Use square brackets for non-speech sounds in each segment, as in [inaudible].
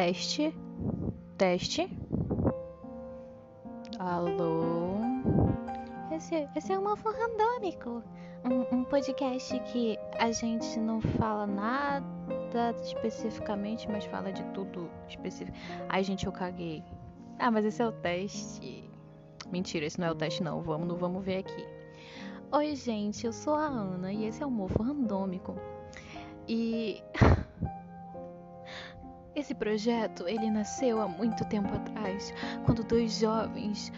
Teste. Teste. Alô? Esse, esse é o Mofo Randômico. Um, um podcast que a gente não fala nada especificamente, mas fala de tudo específico. Ai, gente, eu caguei. Ah, mas esse é o teste. Mentira, esse não é o teste, não. Vamos, vamos ver aqui. Oi, gente, eu sou a Ana e esse é o Mofo Randômico. E. [laughs] Esse projeto, ele nasceu há muito tempo atrás, quando dois jovens,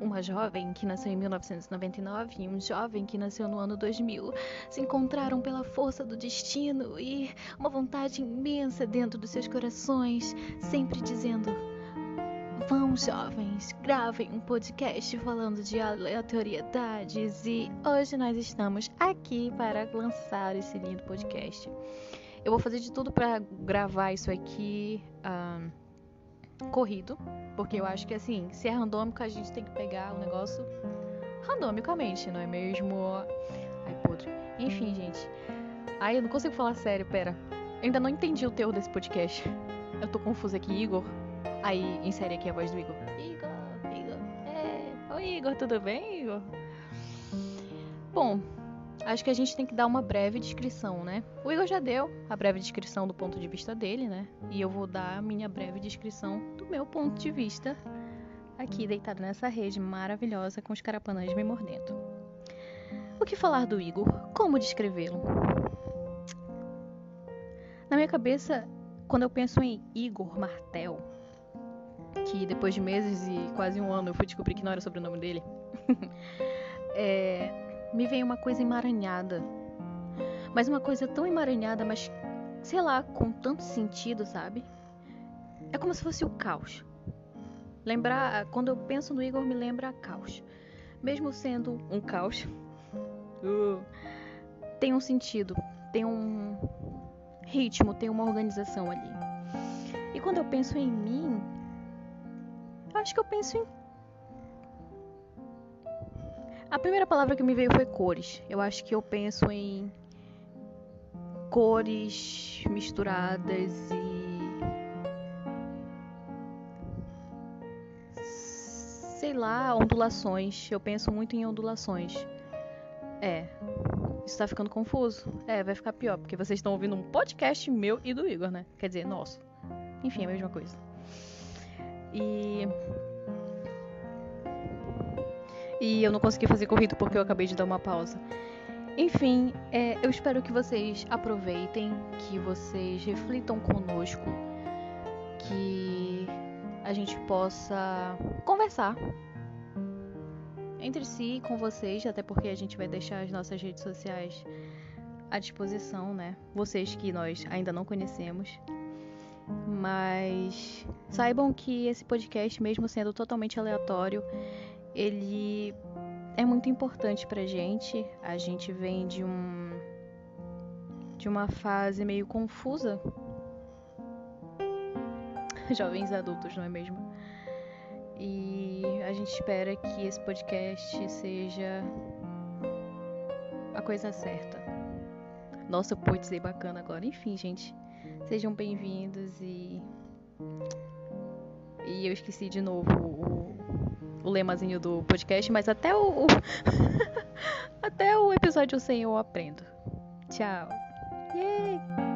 uma jovem que nasceu em 1999 e um jovem que nasceu no ano 2000, se encontraram pela força do destino e uma vontade imensa dentro dos seus corações, sempre dizendo: Vão, jovens, gravem um podcast falando de aleatoriedades e hoje nós estamos aqui para lançar esse lindo podcast. Eu vou fazer de tudo para gravar isso aqui corrido, porque eu acho que assim, se é randômico, a gente tem que pegar o negócio randomicamente, não é mesmo? Ai, podre. Enfim, gente. Ai, eu não consigo falar sério, pera. Eu ainda não entendi o teor desse podcast. Eu tô confusa aqui, Igor. Aí, insere aqui a voz do Igor. Igor, Igor. É. Oi, Igor, tudo bem, Igor? Bom, acho que a gente tem que dar uma breve descrição, né? O Igor já deu a breve descrição do ponto de vista dele, né? E eu vou dar a minha breve descrição do meu ponto de vista aqui deitado nessa rede maravilhosa com os carapanãs me mordendo. O que falar do Igor? Como descrevê-lo? Na minha cabeça, quando eu penso em Igor Martel, que depois de meses e quase um ano eu fui descobrir que não era o sobrenome dele, [laughs] é, me veio uma coisa emaranhada. Mas uma coisa tão emaranhada, mas sei lá, com tanto sentido, sabe? É como se fosse o caos. Lembrar, quando eu penso no Igor, me lembra caos. Mesmo sendo um caos, [laughs] uh, tem um sentido, tem um ritmo, tem uma organização ali. E quando eu penso em mim, acho que eu penso em a primeira palavra que me veio foi cores. Eu acho que eu penso em cores misturadas e. Sei lá, ondulações. Eu penso muito em ondulações. É. Isso tá ficando confuso? É, vai ficar pior, porque vocês estão ouvindo um podcast meu e do Igor, né? Quer dizer, nosso. Enfim, é a mesma coisa. E e eu não consegui fazer corrido porque eu acabei de dar uma pausa. Enfim, é, eu espero que vocês aproveitem, que vocês reflitam conosco, que a gente possa conversar entre si com vocês, até porque a gente vai deixar as nossas redes sociais à disposição, né? Vocês que nós ainda não conhecemos. Mas saibam que esse podcast, mesmo sendo totalmente aleatório, ele é muito importante pra gente. A gente vem de um de uma fase meio confusa. [laughs] Jovens adultos, não é mesmo? E a gente espera que esse podcast seja a coisa certa. Nossa, eu poetizei bacana agora. Enfim, gente, sejam bem-vindos e e eu esqueci de novo o o lemazinho do podcast, mas até o, o [laughs] até o episódio 100 eu aprendo. Tchau. Yay!